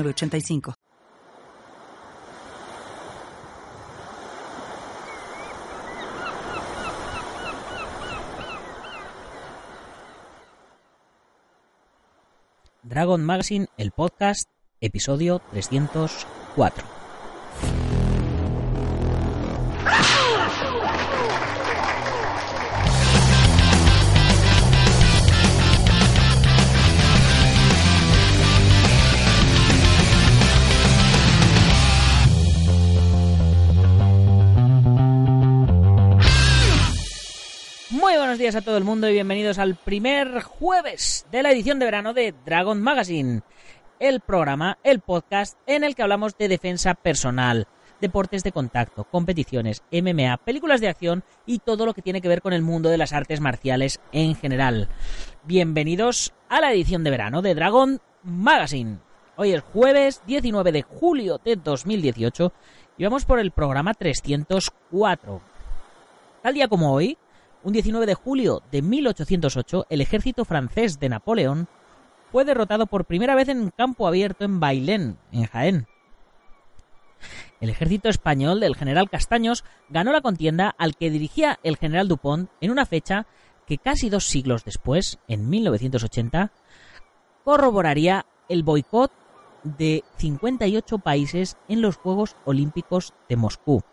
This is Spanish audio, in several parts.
85 Dragon Magazine, el podcast, episodio 304. Días a todo el mundo y bienvenidos al primer jueves de la edición de verano de Dragon Magazine, el programa, el podcast en el que hablamos de defensa personal, deportes de contacto, competiciones, MMA, películas de acción y todo lo que tiene que ver con el mundo de las artes marciales en general. Bienvenidos a la edición de verano de Dragon Magazine. Hoy es jueves 19 de julio de 2018 y vamos por el programa 304. Tal día como hoy, un 19 de julio de 1808, el ejército francés de Napoleón fue derrotado por primera vez en campo abierto en Bailén, en Jaén. El ejército español del general Castaños ganó la contienda al que dirigía el general Dupont en una fecha que casi dos siglos después, en 1980, corroboraría el boicot de 58 países en los Juegos Olímpicos de Moscú.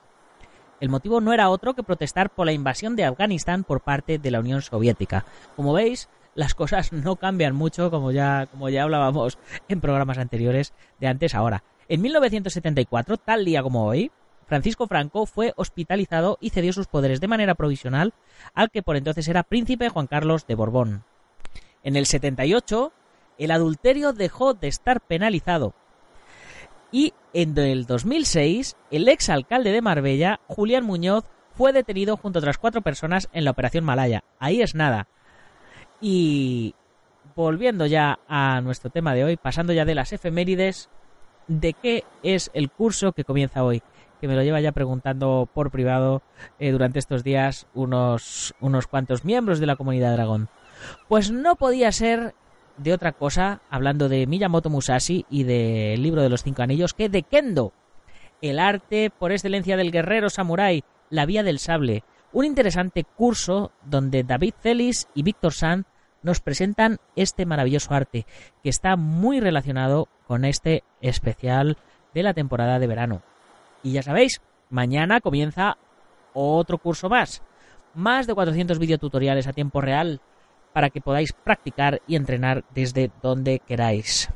El motivo no era otro que protestar por la invasión de Afganistán por parte de la Unión Soviética. Como veis, las cosas no cambian mucho, como ya, como ya hablábamos en programas anteriores de antes ahora. En 1974, tal día como hoy, Francisco Franco fue hospitalizado y cedió sus poderes de manera provisional al que por entonces era príncipe Juan Carlos de Borbón. En el 78, el adulterio dejó de estar penalizado y en el 2006, el ex alcalde de Marbella, Julián Muñoz, fue detenido junto a otras cuatro personas en la Operación Malaya. Ahí es nada. Y volviendo ya a nuestro tema de hoy, pasando ya de las efemérides, ¿de qué es el curso que comienza hoy? Que me lo lleva ya preguntando por privado eh, durante estos días unos, unos cuantos miembros de la comunidad Dragón. Pues no podía ser de otra cosa, hablando de Miyamoto Musashi y del libro de los cinco anillos, que de Kendo, el arte por excelencia del guerrero samurái, la vía del sable, un interesante curso donde David Celis y Víctor Sand nos presentan este maravilloso arte, que está muy relacionado con este especial de la temporada de verano. Y ya sabéis, mañana comienza otro curso más. Más de 400 videotutoriales a tiempo real para que podáis practicar y entrenar desde donde queráis.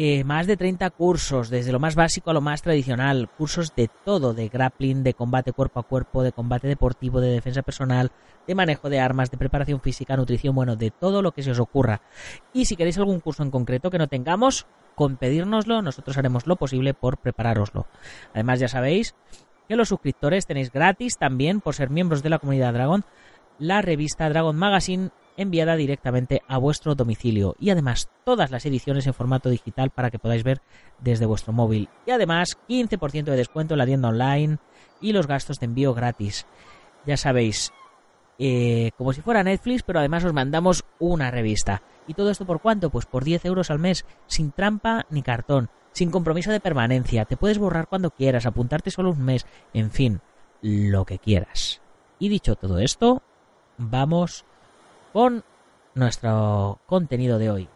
Eh, más de 30 cursos, desde lo más básico a lo más tradicional, cursos de todo, de grappling, de combate cuerpo a cuerpo, de combate deportivo, de defensa personal, de manejo de armas, de preparación física, nutrición, bueno, de todo lo que se os ocurra. Y si queréis algún curso en concreto que no tengamos, con pedírnoslo, nosotros haremos lo posible por preparároslo. Además, ya sabéis que los suscriptores tenéis gratis también por ser miembros de la comunidad Dragon la revista Dragon Magazine enviada directamente a vuestro domicilio y además todas las ediciones en formato digital para que podáis ver desde vuestro móvil y además 15% de descuento en la tienda online y los gastos de envío gratis. Ya sabéis, eh, como si fuera Netflix, pero además os mandamos una revista. ¿Y todo esto por cuánto? Pues por 10 euros al mes, sin trampa ni cartón, sin compromiso de permanencia, te puedes borrar cuando quieras, apuntarte solo un mes, en fin, lo que quieras. Y dicho todo esto, vamos con nuestro contenido de hoy.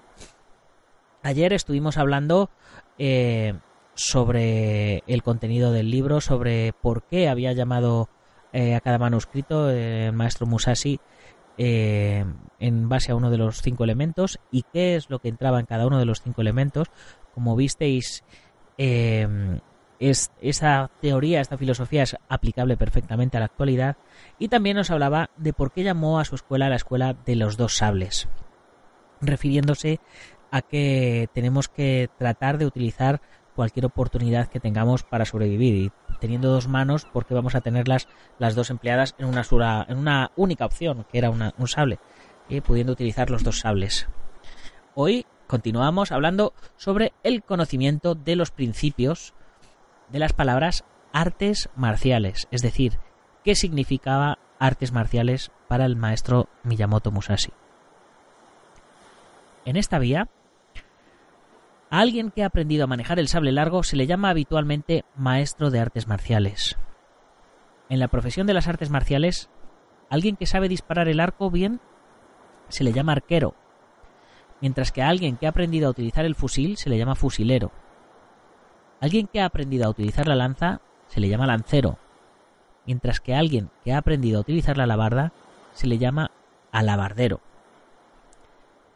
Ayer estuvimos hablando eh, sobre el contenido del libro, sobre por qué había llamado eh, a cada manuscrito el maestro Musashi eh, en base a uno de los cinco elementos y qué es lo que entraba en cada uno de los cinco elementos. Como visteis, es, esa teoría, esta filosofía es aplicable perfectamente a la actualidad. Y también nos hablaba de por qué llamó a su escuela la escuela de los dos sables, refiriéndose a que tenemos que tratar de utilizar cualquier oportunidad que tengamos para sobrevivir. Y teniendo dos manos porque vamos a tenerlas las dos empleadas en una sola, en una única opción que era un sable y pudiendo utilizar los dos sables. Hoy continuamos hablando sobre el conocimiento de los principios de las palabras artes marciales es decir qué significaba artes marciales para el maestro Miyamoto Musashi en esta vía a alguien que ha aprendido a manejar el sable largo se le llama habitualmente maestro de artes marciales. En la profesión de las artes marciales, alguien que sabe disparar el arco bien se le llama arquero, mientras que a alguien que ha aprendido a utilizar el fusil se le llama fusilero. Alguien que ha aprendido a utilizar la lanza se le llama lancero, mientras que a alguien que ha aprendido a utilizar la alabarda se le llama alabardero.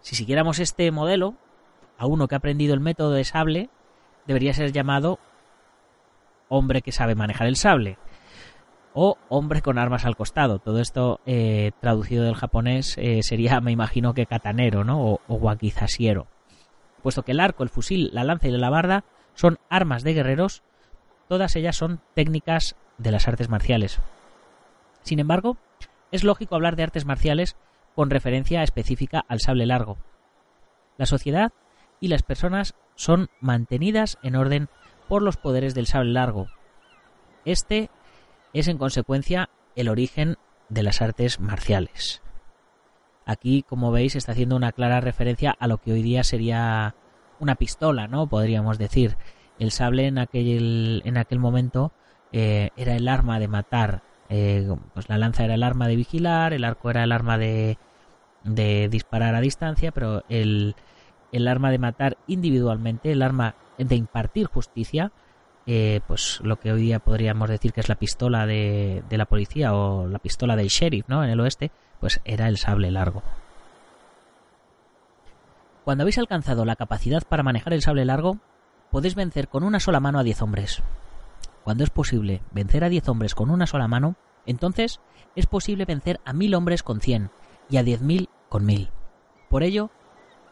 Si siguiéramos este modelo, a uno que ha aprendido el método de sable debería ser llamado hombre que sabe manejar el sable o hombre con armas al costado. Todo esto eh, traducido del japonés eh, sería, me imagino, que katanero, ¿no? O, o. Puesto que el arco, el fusil, la lanza y la labarda son armas de guerreros, todas ellas son técnicas de las artes marciales. Sin embargo, es lógico hablar de artes marciales con referencia específica al sable largo. La sociedad y las personas son mantenidas en orden por los poderes del sable largo. Este es en consecuencia el origen de las artes marciales. Aquí, como veis, está haciendo una clara referencia a lo que hoy día sería una pistola, ¿no? Podríamos decir. El sable en aquel, en aquel momento eh, era el arma de matar. Eh, pues la lanza era el arma de vigilar, el arco era el arma de, de disparar a distancia, pero el, el arma de matar individualmente, el arma de impartir justicia, eh, pues lo que hoy día podríamos decir que es la pistola de, de, la policía o la pistola del sheriff, ¿no? En el oeste, pues era el sable largo. Cuando habéis alcanzado la capacidad para manejar el sable largo, podéis vencer con una sola mano a 10 hombres. Cuando es posible vencer a 10 hombres con una sola mano, entonces es posible vencer a 1000 hombres con 100 y a 10.000 con 1000. Por ello,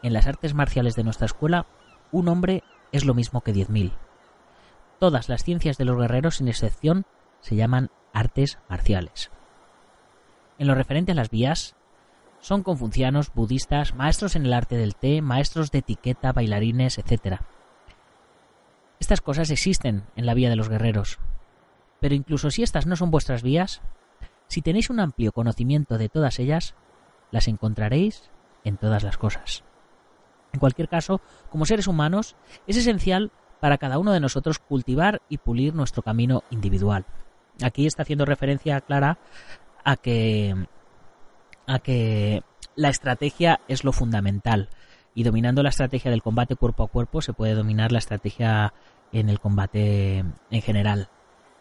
en las artes marciales de nuestra escuela, un hombre es lo mismo que 10.000. Todas las ciencias de los guerreros, sin excepción, se llaman artes marciales. En lo referente a las vías, son confucianos, budistas, maestros en el arte del té, maestros de etiqueta, bailarines, etc. Estas cosas existen en la vía de los guerreros. Pero incluso si estas no son vuestras vías, si tenéis un amplio conocimiento de todas ellas, las encontraréis en todas las cosas. En cualquier caso, como seres humanos, es esencial para cada uno de nosotros cultivar y pulir nuestro camino individual. Aquí está haciendo referencia clara a que a que la estrategia es lo fundamental y dominando la estrategia del combate cuerpo a cuerpo se puede dominar la estrategia en el combate en general.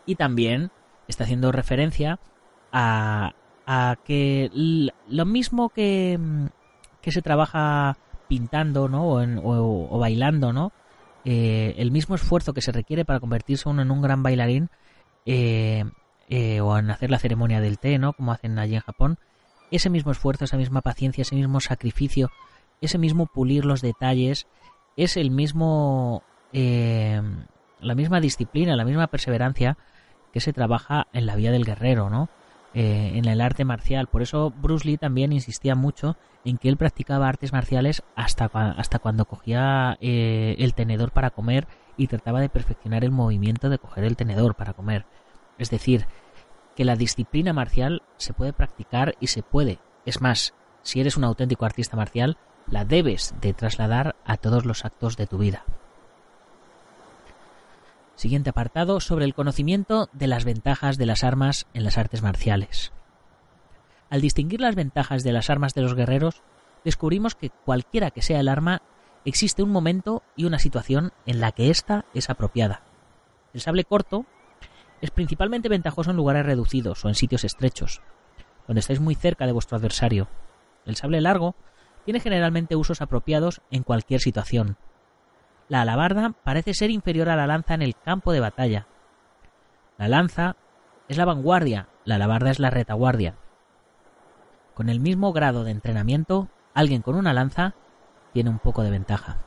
Y también está haciendo referencia a, a que lo mismo que, que se trabaja pintando, ¿no? O, bailando, ¿no? Eh, el mismo esfuerzo que se requiere para convertirse uno en un gran bailarín eh, eh, o en hacer la ceremonia del té, ¿no? Como hacen allí en Japón, ese mismo esfuerzo, esa misma paciencia, ese mismo sacrificio, ese mismo pulir los detalles, es el mismo, la misma disciplina, la misma perseverancia que se trabaja en la vía del guerrero, ¿no? en el arte marcial. Por eso Bruce Lee también insistía mucho en que él practicaba artes marciales hasta, hasta cuando cogía eh, el tenedor para comer y trataba de perfeccionar el movimiento de coger el tenedor para comer. Es decir, que la disciplina marcial se puede practicar y se puede. Es más, si eres un auténtico artista marcial, la debes de trasladar a todos los actos de tu vida. Siguiente apartado sobre el conocimiento de las ventajas de las armas en las artes marciales. Al distinguir las ventajas de las armas de los guerreros, descubrimos que cualquiera que sea el arma, existe un momento y una situación en la que ésta es apropiada. El sable corto es principalmente ventajoso en lugares reducidos o en sitios estrechos, donde estáis muy cerca de vuestro adversario. El sable largo tiene generalmente usos apropiados en cualquier situación. La alabarda parece ser inferior a la lanza en el campo de batalla. La lanza es la vanguardia, la alabarda es la retaguardia. Con el mismo grado de entrenamiento, alguien con una lanza tiene un poco de ventaja.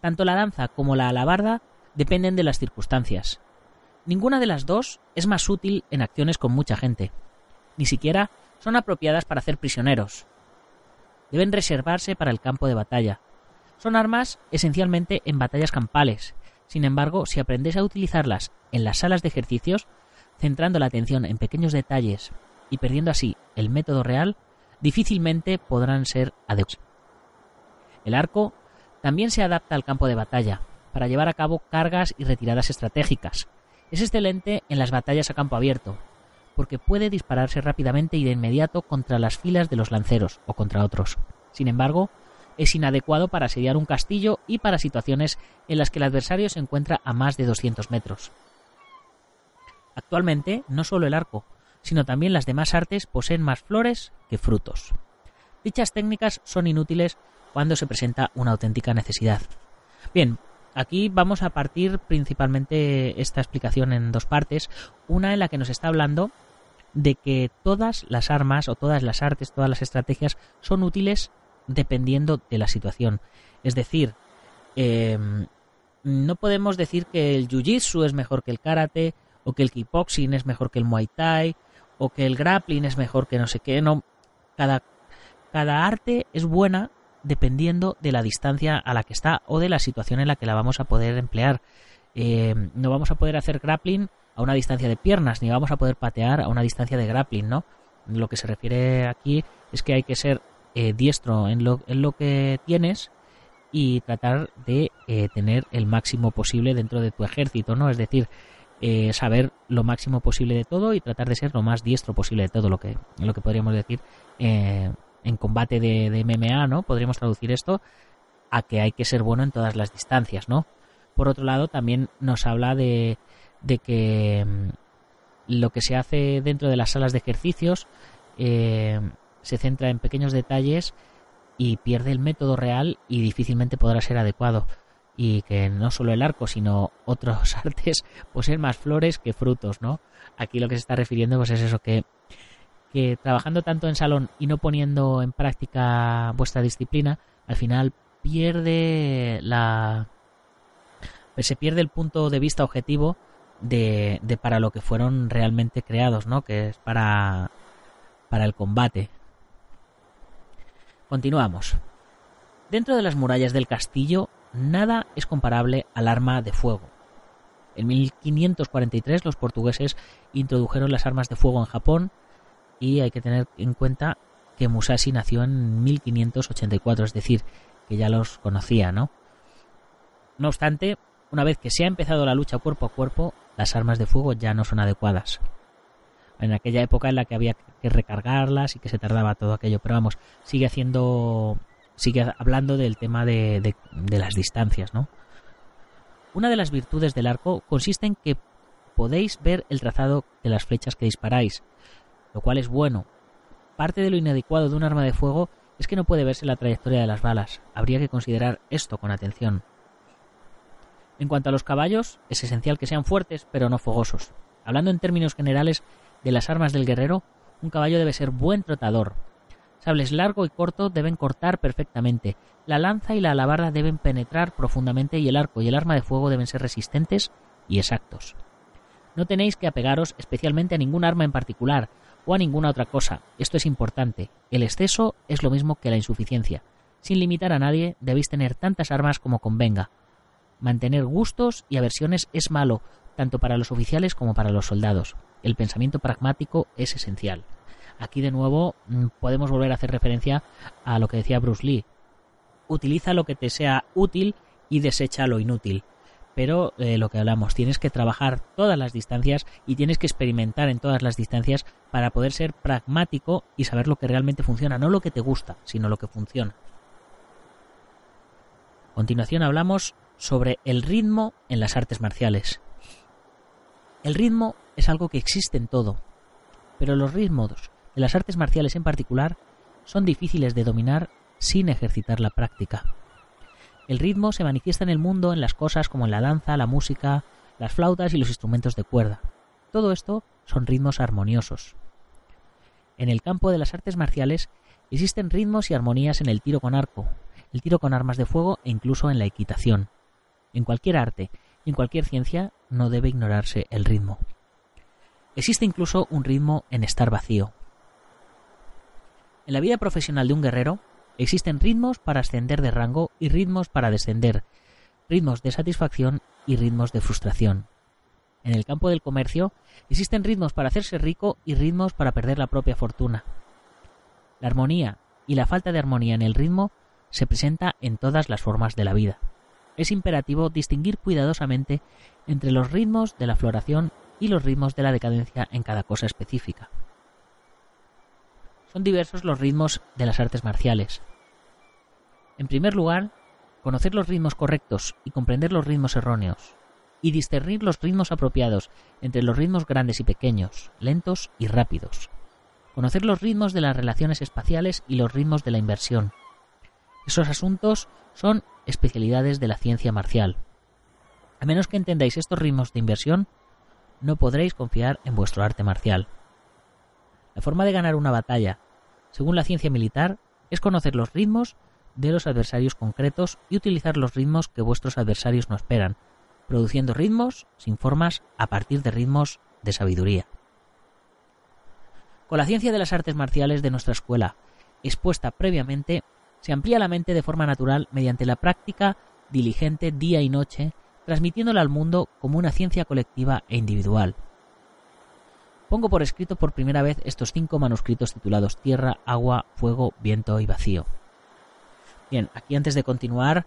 Tanto la lanza como la alabarda dependen de las circunstancias. Ninguna de las dos es más útil en acciones con mucha gente. Ni siquiera son apropiadas para hacer prisioneros. Deben reservarse para el campo de batalla. Son armas esencialmente en batallas campales. Sin embargo, si aprendes a utilizarlas en las salas de ejercicios, centrando la atención en pequeños detalles y perdiendo así el método real, difícilmente podrán ser adecuados. El arco también se adapta al campo de batalla para llevar a cabo cargas y retiradas estratégicas. Es excelente en las batallas a campo abierto, porque puede dispararse rápidamente y de inmediato contra las filas de los lanceros o contra otros. Sin embargo, es inadecuado para asediar un castillo y para situaciones en las que el adversario se encuentra a más de 200 metros. Actualmente, no solo el arco, sino también las demás artes poseen más flores que frutos. Dichas técnicas son inútiles cuando se presenta una auténtica necesidad. Bien, aquí vamos a partir principalmente esta explicación en dos partes. Una en la que nos está hablando de que todas las armas o todas las artes, todas las estrategias son útiles dependiendo de la situación. Es decir, em, no podemos decir que el jiu-jitsu es mejor que el karate o que el kickboxing es mejor que el muay thai o que el grappling es mejor que no sé qué. No, cada, cada arte es buena dependiendo de la distancia a la que está o de la situación en la que la vamos a poder emplear. Eh, no vamos a poder hacer grappling a una distancia de piernas, ni vamos a poder patear a una distancia de grappling, ¿no? Lo que se refiere aquí es que hay que ser eh, diestro en lo, en lo que tienes y tratar de eh, tener el máximo posible dentro de tu ejército, ¿no? Es decir, saber lo máximo posible de todo y tratar de ser lo más diestro posible de todo, lo que, lo que podríamos decir en combate de, MMA, ¿no? Podríamos traducir esto a que hay que ser bueno en todas las distancias, ¿no? Por otro lado, también nos habla de, de que mm, lo que se hace dentro de las salas de ejercicios eh, se centra en pequeños detalles y pierde el método real y difícilmente podrá ser adecuado y que no solo el arco sino otros artes poseen más flores que frutos no aquí lo que se está refiriendo pues es eso que que trabajando tanto en salón y no poniendo en práctica vuestra disciplina, al final pierde la se pierde el punto de vista objetivo de, de, para lo que fueron realmente creados, ¿no? Que es para para el combate. Continuamos. Dentro de las murallas del castillo, nada es comparable al arma de fuego. En 1543 los portugueses introdujeron las armas de fuego en Japón y hay que tener en cuenta que Musashi nació en 1584, es decir, que ya los conocía, ¿no? No obstante, una vez que se ha empezado la lucha cuerpo a cuerpo, las armas de fuego ya no son adecuadas. En aquella época en la que había que recargarlas y que se tardaba todo aquello, pero vamos, sigue haciendo, sigue hablando del tema de, de, de las distancias, ¿no? Una de las virtudes del arco consiste en que podéis ver el trazado de las flechas que disparáis, lo cual es bueno. Parte de lo inadecuado de un arma de fuego es que no puede verse la trayectoria de las balas. Habría que considerar esto con atención. En cuanto a los caballos, es esencial que sean fuertes pero no fogosos. Hablando en términos generales de las armas del guerrero, un caballo debe ser buen trotador. Sables largo y corto deben cortar perfectamente. La lanza y la alabarda deben penetrar profundamente y el arco y el arma de fuego deben ser resistentes y exactos. No tenéis que apegaros especialmente a ningún arma en particular, o a ninguna otra cosa. Esto es importante. El exceso es lo mismo que la insuficiencia. Sin limitar a nadie, debéis tener tantas armas como convenga. Mantener gustos y aversiones es malo, tanto para los oficiales como para los soldados. El pensamiento pragmático es esencial. Aquí de nuevo mm, podemos volver a hacer referencia a lo que decía Bruce Lee. Utiliza lo que te sea útil y desecha lo inútil pero eh, lo que hablamos, tienes que trabajar todas las distancias y tienes que experimentar en todas las distancias para poder ser pragmático y saber lo que realmente funciona, no lo que te gusta, sino lo que funciona. A continuación hablamos sobre el ritmo en las artes marciales. El ritmo es algo que existe en todo, pero los ritmos de las artes marciales en particular son difíciles de dominar sin ejercitar la práctica. El ritmo se manifiesta en el mundo en las cosas como en la danza, la música, las flautas y los instrumentos de cuerda. Todo esto son ritmos armoniosos. En el campo de las artes marciales existen ritmos y armonías en el tiro con arco, el tiro con armas de fuego e incluso en la equitación. En cualquier arte y en cualquier ciencia no debe ignorarse el ritmo. Existe incluso un ritmo en estar vacío. En la vida profesional de un guerrero existen ritmos para ascender de rango y ritmos para descender, ritmos de satisfacción y ritmos de frustración. En el campo del comercio existen ritmos para hacerse rico y ritmos para perder la propia fortuna. La armonía y la falta de armonía en el ritmo se presenta en todas las formas de la vida. Es imperativo distinguir cuidadosamente entre los ritmos de la floración y los ritmos de la decadencia en cada cosa específica. Son diversos los ritmos de las artes marciales. En primer lugar, conocer los ritmos correctos y comprender los ritmos erróneos, y discernir los ritmos apropiados entre los ritmos grandes y pequeños, lentos y rápidos. Conocer los ritmos de las relaciones espaciales y los ritmos de la inversión. Esos asuntos son especialidades de la ciencia marcial. A menos que entendáis estos ritmos de inversión, no podréis confiar en vuestro arte marcial. La forma de ganar una batalla, según la ciencia militar, es conocer los ritmos de los adversarios concretos y utilizar los ritmos que vuestros adversarios no esperan, produciendo ritmos sin formas a partir de ritmos de sabiduría. Con la ciencia de las artes marciales de nuestra escuela, expuesta previamente, se amplía la mente de forma natural mediante la práctica diligente día y noche, transmitiéndola al mundo como una ciencia colectiva e individual. Pongo por escrito por primera vez estos cinco manuscritos titulados Tierra, Agua, Fuego, Viento y Vacío. Bien, aquí antes de continuar,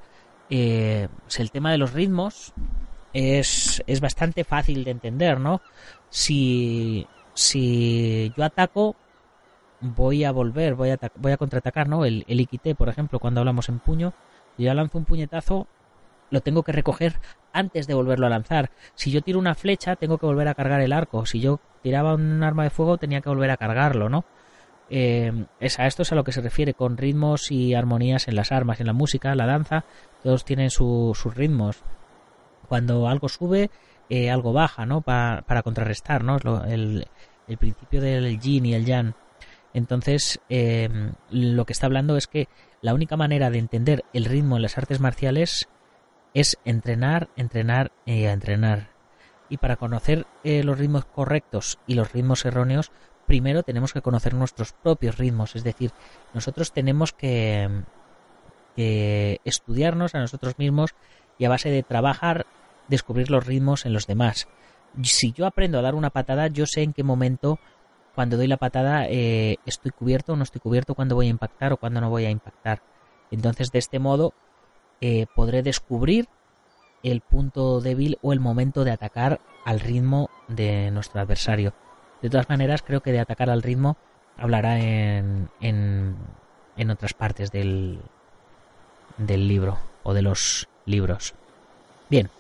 eh, pues el tema de los ritmos es, es bastante fácil de entender, ¿no? Si, si yo ataco, voy a volver, voy a, voy a contraatacar, ¿no? El, el Iquité, por ejemplo, cuando hablamos en puño, yo lanzo un puñetazo, lo tengo que recoger antes de volverlo a lanzar. Si yo tiro una flecha, tengo que volver a cargar el arco. Si yo tiraba un arma de fuego, tenía que volver a cargarlo, ¿no? Eh, es a esto es a lo que se refiere con ritmos y armonías en las armas, en la música, la danza, todos tienen sus ritmos cuando algo sube, eh, algo baja, ¿no? para contrarrestar, ¿no? el, principio del yin y el yang. Entonces, eh, lo que está hablando es que la única manera de entender el ritmo en las artes marciales es entrenar, entrenar y entrenar. Y para conocer eh, los ritmos correctos y los ritmos erróneos, primero tenemos que conocer nuestros propios ritmos. Es decir, nosotros tenemos que, que estudiarnos a nosotros mismos y a base de trabajar descubrir los ritmos en los demás. Si yo aprendo a dar una patada, yo sé en qué momento cuando doy la patada eh, estoy cubierto o no estoy cubierto, cuando voy a impactar o cuando no voy a impactar. Entonces de este modo eh, podré descubrir el punto débil o el momento de atacar al ritmo de nuestro adversario. De todas maneras, creo que de atacar al ritmo hablará en, en, en otras partes del, del libro o de los libros. Bien,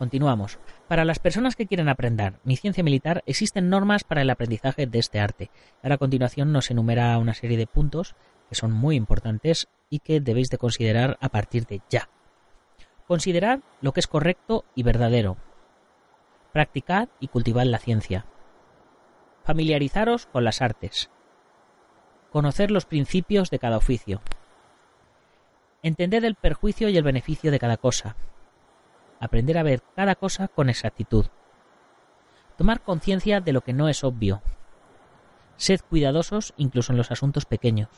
continuamos. Para las personas que quieren aprender mi ciencia militar, existen normas para el aprendizaje de este arte. Ahora a continuación nos enumera una serie de puntos que son muy importantes y que debéis de considerar a partir de ya. Considerad lo que es correcto y verdadero. Practicad y cultivad la ciencia. Familiarizaros con las artes. Conocer los principios de cada oficio. Entended el perjuicio y el beneficio de cada cosa. Aprender a ver cada cosa con exactitud. Tomar conciencia de lo que no es obvio. Sed cuidadosos incluso en los asuntos pequeños.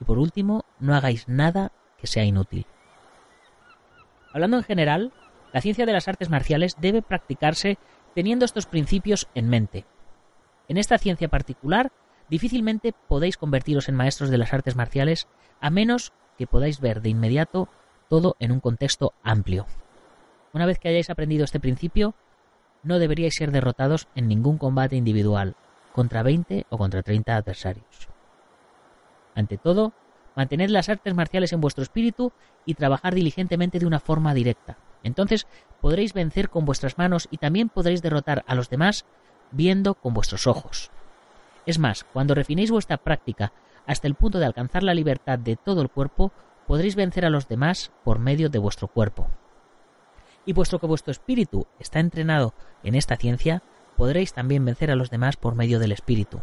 Y por último, no hagáis nada que sea inútil. Hablando en general, la ciencia de las artes marciales debe practicarse teniendo estos principios en mente. En esta ciencia particular, difícilmente podéis convertiros en maestros de las artes marciales a menos que podáis ver de inmediato todo en un contexto amplio. Una vez que hayáis aprendido este principio, no deberíais ser derrotados en ningún combate individual, contra 20 o contra 30 adversarios. Ante todo, mantened las artes marciales en vuestro espíritu y trabajar diligentemente de una forma directa. Entonces podréis vencer con vuestras manos y también podréis derrotar a los demás viendo con vuestros ojos. Es más, cuando refinéis vuestra práctica hasta el punto de alcanzar la libertad de todo el cuerpo, podréis vencer a los demás por medio de vuestro cuerpo. Y puesto que vuestro espíritu está entrenado en esta ciencia, podréis también vencer a los demás por medio del espíritu.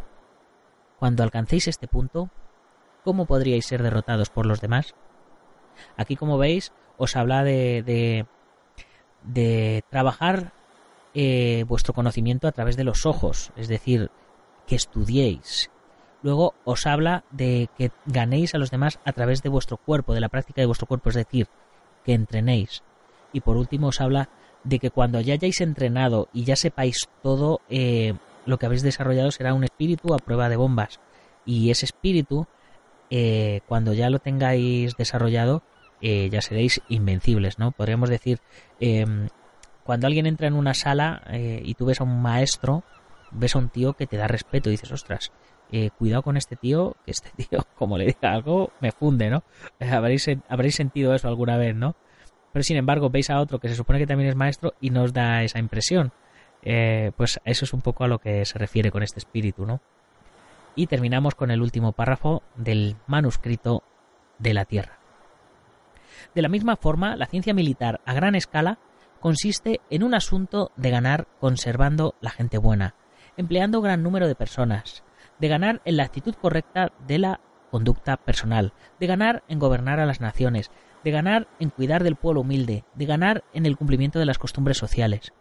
Cuando alcancéis este punto, ¿cómo podríais ser derrotados por los demás? Aquí, como veis, os habla de, de, de trabajar eh, vuestro conocimiento a través de los ojos, es decir, que estudiéis. Luego os habla de que ganéis a los demás a través de vuestro cuerpo, de la práctica de vuestro cuerpo, es decir, que entrenéis. Y por último os habla de que cuando ya hayáis entrenado y ya sepáis todo, eh, lo que habéis desarrollado será un espíritu a prueba de bombas. Y ese espíritu, eh, cuando ya lo tengáis desarrollado, ya seréis invencibles, ¿no? Podríamos decir, em, cuando alguien entra en una sala y tú ves a un maestro, ves a un tío que te da respeto y dices, ostras, cuidado con este tío, que este tío, como le diga algo, me funde, ¿no? habréis, habréis sentido eso alguna vez, ¿no? pero sin embargo veis a otro que se supone que también es maestro y nos da esa impresión. Eh, pues eso es un poco a lo que se refiere con este espíritu, ¿no? Y terminamos con el último párrafo del manuscrito de la Tierra. De la misma forma, la ciencia militar a gran escala consiste en un asunto de ganar conservando la gente buena, empleando gran número de personas, de ganar en la actitud correcta de la conducta personal, de ganar en gobernar a las naciones, de ganar en cuidar del pueblo humilde, de ganar en el cumplimiento de las costumbres sociales.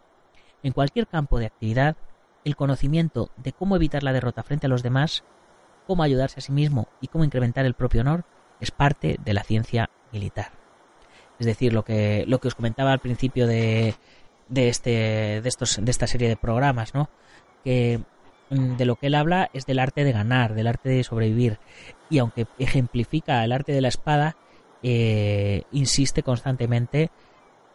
En cualquier campo de actividad, el conocimiento de cómo evitar la derrota frente a los demás, cómo ayudarse a sí mismo y cómo incrementar el propio honor es parte de la ciencia militar. Es decir, lo que, lo que os comentaba al principio de, de, este, de, estos, de esta serie de programas, ¿no? Que mm, de lo que él habla es del arte de ganar, del arte de sobrevivir. Y aunque ejemplifica el arte de la espada, eh, insiste constantemente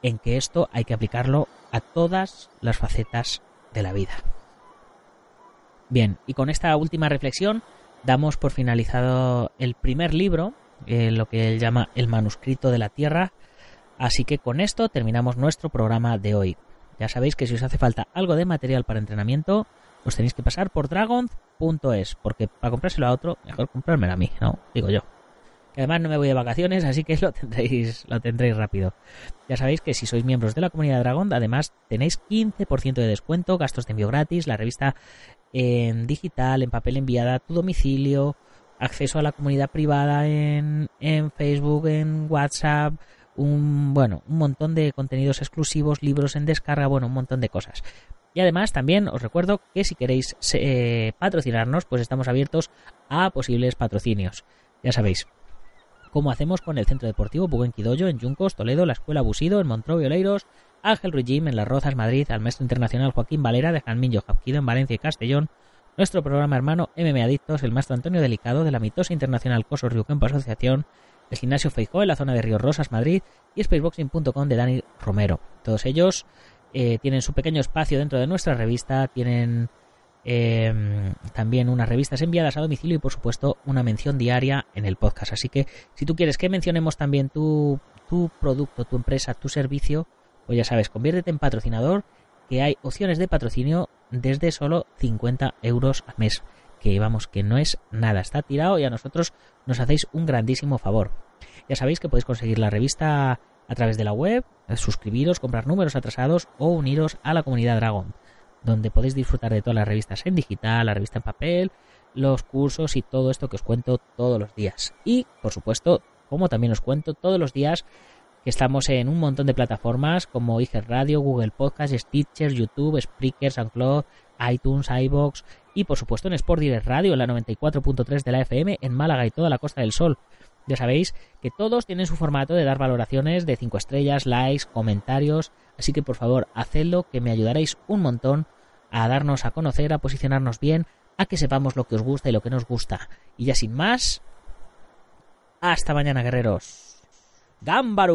en que esto hay que aplicarlo a todas las facetas de la vida. Bien, y con esta última reflexión damos por finalizado el primer libro, eh, lo que él llama el manuscrito de la Tierra, así que con esto terminamos nuestro programa de hoy. Ya sabéis que si os hace falta algo de material para entrenamiento, os tenéis que pasar por dragon.es, porque para comprárselo a otro, mejor comprármelo a mí, ¿no? Digo yo además no me voy de vacaciones, así que lo tendréis, lo tendréis rápido. Ya sabéis que si sois miembros de la comunidad Dragón, además tenéis 15% de descuento, gastos de envío gratis, la revista en digital, en papel enviada a tu domicilio, acceso a la comunidad privada en, en Facebook, en WhatsApp, un bueno, un montón de contenidos exclusivos, libros en descarga, bueno, un montón de cosas. Y además también os recuerdo que si queréis eh, patrocinarnos, pues estamos abiertos a posibles patrocinios. Ya sabéis, como hacemos con el Centro Deportivo Buguenquidoyo en Yuncos, Toledo, la Escuela Busido en Montrobio Oleiros, Ángel Regime en Las Rozas, Madrid, al maestro internacional Joaquín Valera de Janmillo Japquido en Valencia y Castellón, nuestro programa hermano MM Adictos, el maestro Antonio Delicado de la mitosa internacional Coso Campo Asociación, el gimnasio Feijó en la zona de Río Rosas, Madrid y spaceboxing.com de Dani Romero. Todos ellos eh, tienen su pequeño espacio dentro de nuestra revista, tienen Em, también unas revistas enviadas a domicilio y por supuesto una mención diaria en el podcast. Así que si tú quieres que mencionemos también tu, tu producto, tu empresa, tu servicio, pues ya sabes, conviértete en patrocinador, que hay opciones de patrocinio desde solo 50 euros al mes. Que vamos, que no es nada, está tirado y a nosotros nos hacéis un grandísimo favor. Ya sabéis que podéis conseguir la revista a través de la web, suscribiros, comprar números atrasados o uniros a la comunidad Dragon donde podéis disfrutar de todas las revistas en digital, la revista en papel, los cursos y todo esto que os cuento todos los días. Y, por supuesto, como también os cuento todos los días que estamos en un montón de plataformas como IG Radio, Google Podcast, Stitcher, YouTube, Spreaker, SoundCloud, iTunes, iBox y por supuesto en Sport Direct Radio en la 94.3 de la FM en Málaga y toda la Costa del Sol. Ya sabéis que todos tienen su formato de dar valoraciones de 5 estrellas, likes, comentarios, así que por favor hacedlo que me ayudaréis un montón a darnos a conocer, a posicionarnos bien, a que sepamos lo que os gusta y lo que nos gusta. Y ya sin más, hasta mañana, guerreros. ¡Gámbaro!